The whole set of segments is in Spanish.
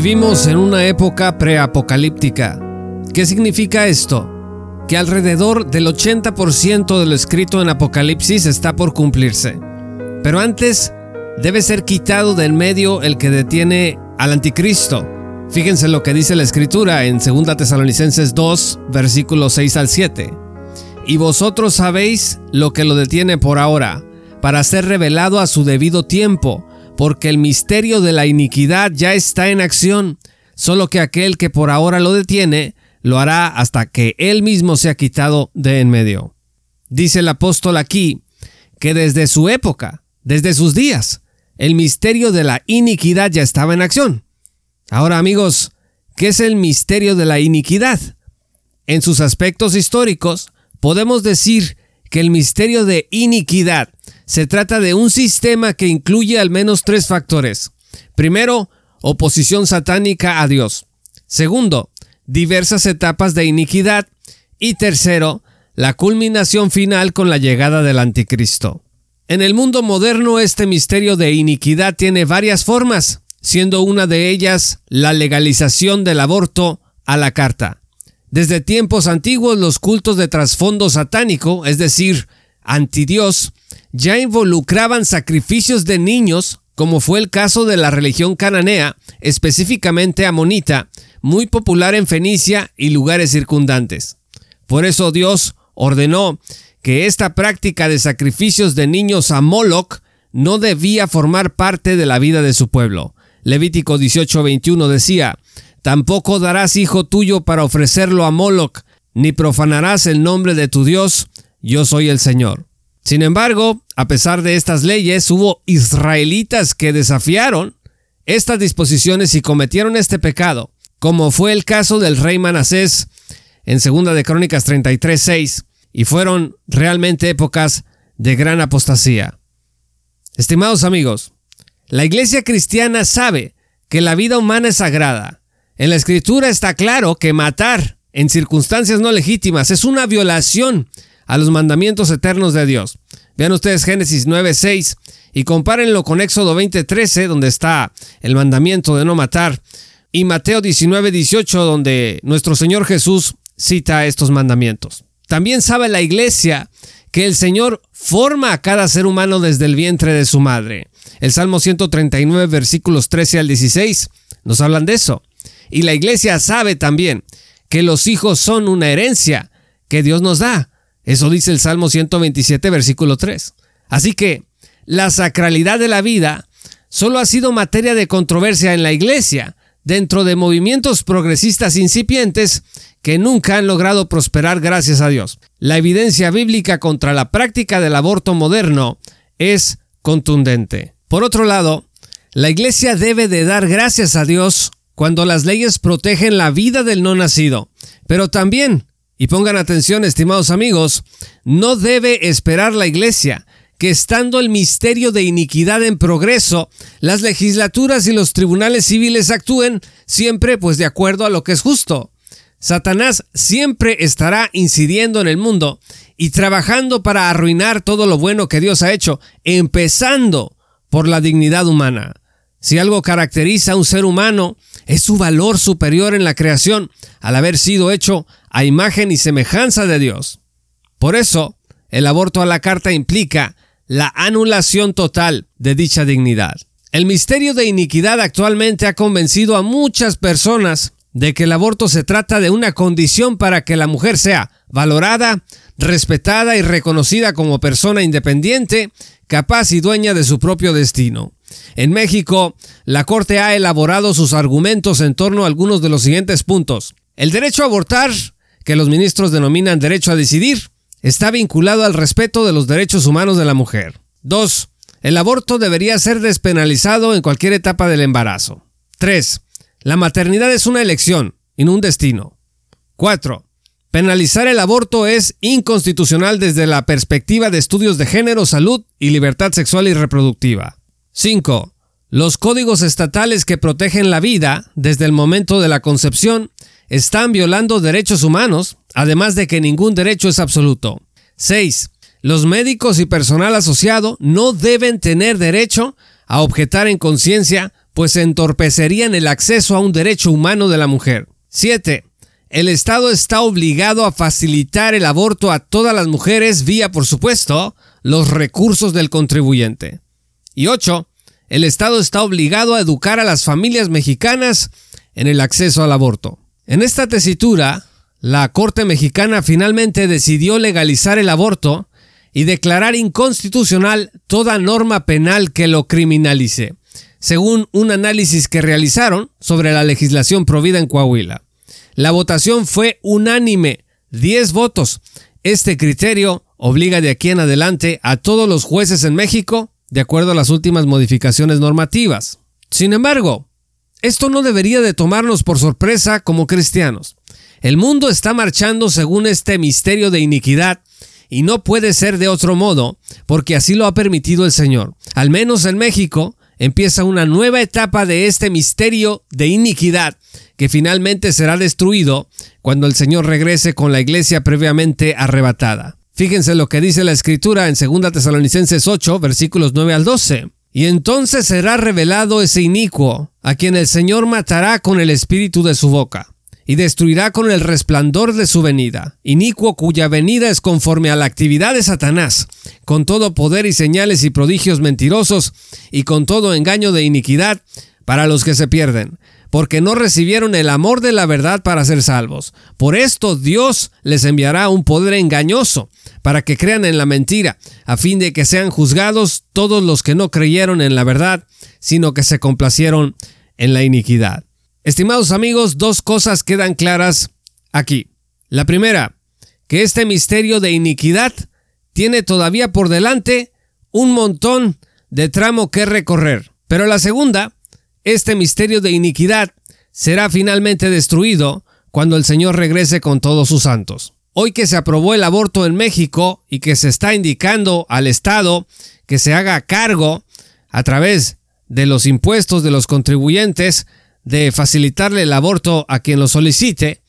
Vivimos en una época preapocalíptica. ¿Qué significa esto? Que alrededor del 80% de lo escrito en Apocalipsis está por cumplirse. Pero antes debe ser quitado del medio el que detiene al anticristo. Fíjense lo que dice la escritura en 2 Tesalonicenses 2, versículos 6 al 7. Y vosotros sabéis lo que lo detiene por ahora, para ser revelado a su debido tiempo porque el misterio de la iniquidad ya está en acción, solo que aquel que por ahora lo detiene, lo hará hasta que él mismo sea quitado de en medio. Dice el apóstol aquí que desde su época, desde sus días, el misterio de la iniquidad ya estaba en acción. Ahora amigos, ¿qué es el misterio de la iniquidad? En sus aspectos históricos, podemos decir que el misterio de iniquidad se trata de un sistema que incluye al menos tres factores. Primero, oposición satánica a Dios. Segundo, diversas etapas de iniquidad. Y tercero, la culminación final con la llegada del anticristo. En el mundo moderno este misterio de iniquidad tiene varias formas, siendo una de ellas la legalización del aborto a la carta. Desde tiempos antiguos los cultos de trasfondo satánico, es decir, antidios, ya involucraban sacrificios de niños, como fue el caso de la religión cananea, específicamente amonita, muy popular en Fenicia y lugares circundantes. Por eso Dios ordenó que esta práctica de sacrificios de niños a Moloch no debía formar parte de la vida de su pueblo. Levítico 18:21 decía, Tampoco darás hijo tuyo para ofrecerlo a Moloch, ni profanarás el nombre de tu Dios, yo soy el Señor. Sin embargo, a pesar de estas leyes, hubo israelitas que desafiaron estas disposiciones y cometieron este pecado, como fue el caso del rey Manasés en 2 de Crónicas 33:6, y fueron realmente épocas de gran apostasía. Estimados amigos, la iglesia cristiana sabe que la vida humana es sagrada. En la escritura está claro que matar en circunstancias no legítimas es una violación a los mandamientos eternos de Dios. Vean ustedes Génesis 9:6 y compárenlo con Éxodo 20:13 donde está el mandamiento de no matar y Mateo 19:18 donde nuestro Señor Jesús cita estos mandamientos. También sabe la iglesia que el Señor forma a cada ser humano desde el vientre de su madre. El Salmo 139 versículos 13 al 16 nos hablan de eso. Y la iglesia sabe también que los hijos son una herencia que Dios nos da. Eso dice el Salmo 127, versículo 3. Así que la sacralidad de la vida solo ha sido materia de controversia en la Iglesia, dentro de movimientos progresistas incipientes que nunca han logrado prosperar gracias a Dios. La evidencia bíblica contra la práctica del aborto moderno es contundente. Por otro lado, la Iglesia debe de dar gracias a Dios cuando las leyes protegen la vida del no nacido, pero también y pongan atención, estimados amigos, no debe esperar la Iglesia que estando el misterio de iniquidad en progreso, las legislaturas y los tribunales civiles actúen siempre pues de acuerdo a lo que es justo. Satanás siempre estará incidiendo en el mundo y trabajando para arruinar todo lo bueno que Dios ha hecho, empezando por la dignidad humana. Si algo caracteriza a un ser humano, es su valor superior en la creación, al haber sido hecho a imagen y semejanza de Dios. Por eso, el aborto a la carta implica la anulación total de dicha dignidad. El misterio de iniquidad actualmente ha convencido a muchas personas de que el aborto se trata de una condición para que la mujer sea valorada, respetada y reconocida como persona independiente, capaz y dueña de su propio destino. En México, la Corte ha elaborado sus argumentos en torno a algunos de los siguientes puntos. El derecho a abortar que los ministros denominan derecho a decidir, está vinculado al respeto de los derechos humanos de la mujer. 2. El aborto debería ser despenalizado en cualquier etapa del embarazo. 3. La maternidad es una elección y no un destino. 4. Penalizar el aborto es inconstitucional desde la perspectiva de estudios de género, salud y libertad sexual y reproductiva. 5. Los códigos estatales que protegen la vida desde el momento de la concepción están violando derechos humanos, además de que ningún derecho es absoluto. 6. Los médicos y personal asociado no deben tener derecho a objetar en conciencia pues entorpecerían el acceso a un derecho humano de la mujer. 7. El Estado está obligado a facilitar el aborto a todas las mujeres vía, por supuesto, los recursos del contribuyente. Y 8. El Estado está obligado a educar a las familias mexicanas en el acceso al aborto. En esta tesitura, la Corte mexicana finalmente decidió legalizar el aborto y declarar inconstitucional toda norma penal que lo criminalice, según un análisis que realizaron sobre la legislación provida en Coahuila. La votación fue unánime, 10 votos. Este criterio obliga de aquí en adelante a todos los jueces en México, de acuerdo a las últimas modificaciones normativas. Sin embargo, esto no debería de tomarnos por sorpresa como cristianos. El mundo está marchando según este misterio de iniquidad y no puede ser de otro modo, porque así lo ha permitido el Señor. Al menos en México empieza una nueva etapa de este misterio de iniquidad que finalmente será destruido cuando el Señor regrese con la iglesia previamente arrebatada. Fíjense lo que dice la escritura en 2 Tesalonicenses 8, versículos 9 al 12. Y entonces será revelado ese inicuo, a quien el Señor matará con el espíritu de su boca y destruirá con el resplandor de su venida, inicuo cuya venida es conforme a la actividad de Satanás, con todo poder y señales y prodigios mentirosos, y con todo engaño de iniquidad para los que se pierden, porque no recibieron el amor de la verdad para ser salvos. Por esto Dios les enviará un poder engañoso, para que crean en la mentira, a fin de que sean juzgados todos los que no creyeron en la verdad, sino que se complacieron en la iniquidad. Estimados amigos, dos cosas quedan claras aquí. La primera, que este misterio de iniquidad tiene todavía por delante un montón de tramo que recorrer. Pero la segunda, este misterio de iniquidad será finalmente destruido cuando el Señor regrese con todos sus santos. Hoy que se aprobó el aborto en México y que se está indicando al Estado que se haga cargo a través de los impuestos de los contribuyentes de facilitarle el aborto a quien lo solicite,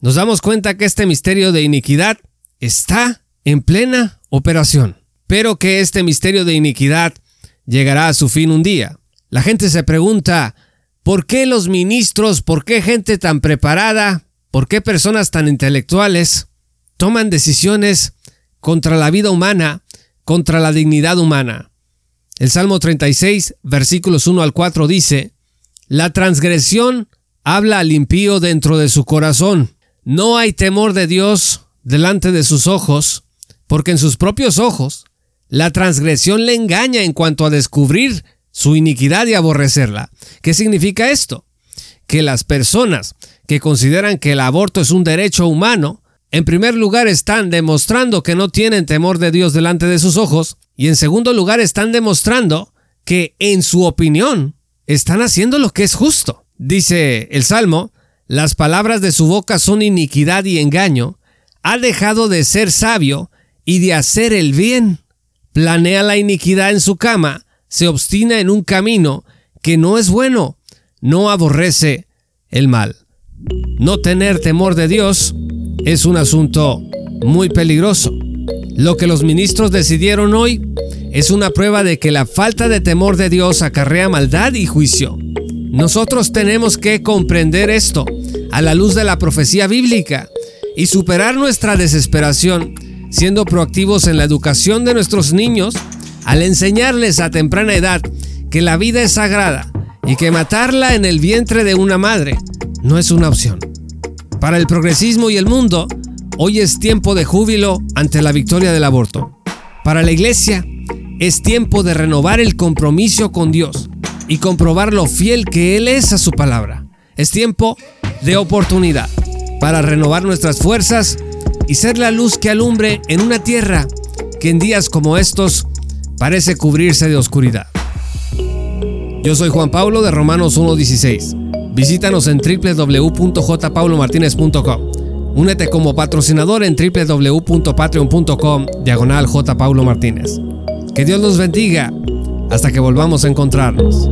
nos damos cuenta que este misterio de iniquidad está en plena operación, pero que este misterio de iniquidad llegará a su fin un día. La gente se pregunta, ¿por qué los ministros, por qué gente tan preparada, por qué personas tan intelectuales toman decisiones contra la vida humana, contra la dignidad humana? El Salmo 36, versículos 1 al 4 dice, la transgresión habla al impío dentro de su corazón. No hay temor de Dios delante de sus ojos, porque en sus propios ojos la transgresión le engaña en cuanto a descubrir su iniquidad y aborrecerla. ¿Qué significa esto? Que las personas que consideran que el aborto es un derecho humano, en primer lugar están demostrando que no tienen temor de Dios delante de sus ojos, y en segundo lugar están demostrando que en su opinión están haciendo lo que es justo. Dice el Salmo, las palabras de su boca son iniquidad y engaño, ha dejado de ser sabio y de hacer el bien. Planea la iniquidad en su cama, se obstina en un camino que no es bueno, no aborrece el mal. No tener temor de Dios es un asunto muy peligroso. Lo que los ministros decidieron hoy es una prueba de que la falta de temor de Dios acarrea maldad y juicio. Nosotros tenemos que comprender esto a la luz de la profecía bíblica y superar nuestra desesperación siendo proactivos en la educación de nuestros niños al enseñarles a temprana edad que la vida es sagrada y que matarla en el vientre de una madre no es una opción. Para el progresismo y el mundo, hoy es tiempo de júbilo ante la victoria del aborto. Para la iglesia, es tiempo de renovar el compromiso con Dios y comprobar lo fiel que Él es a su palabra. Es tiempo de oportunidad para renovar nuestras fuerzas y ser la luz que alumbre en una tierra que en días como estos parece cubrirse de oscuridad. Yo soy Juan Pablo de Romanos 1.16. Visítanos en www.jpaulomartinez.com. Únete como patrocinador en www.patreon.com diagonal J. Martínez. Que Dios los bendiga hasta que volvamos a encontrarnos.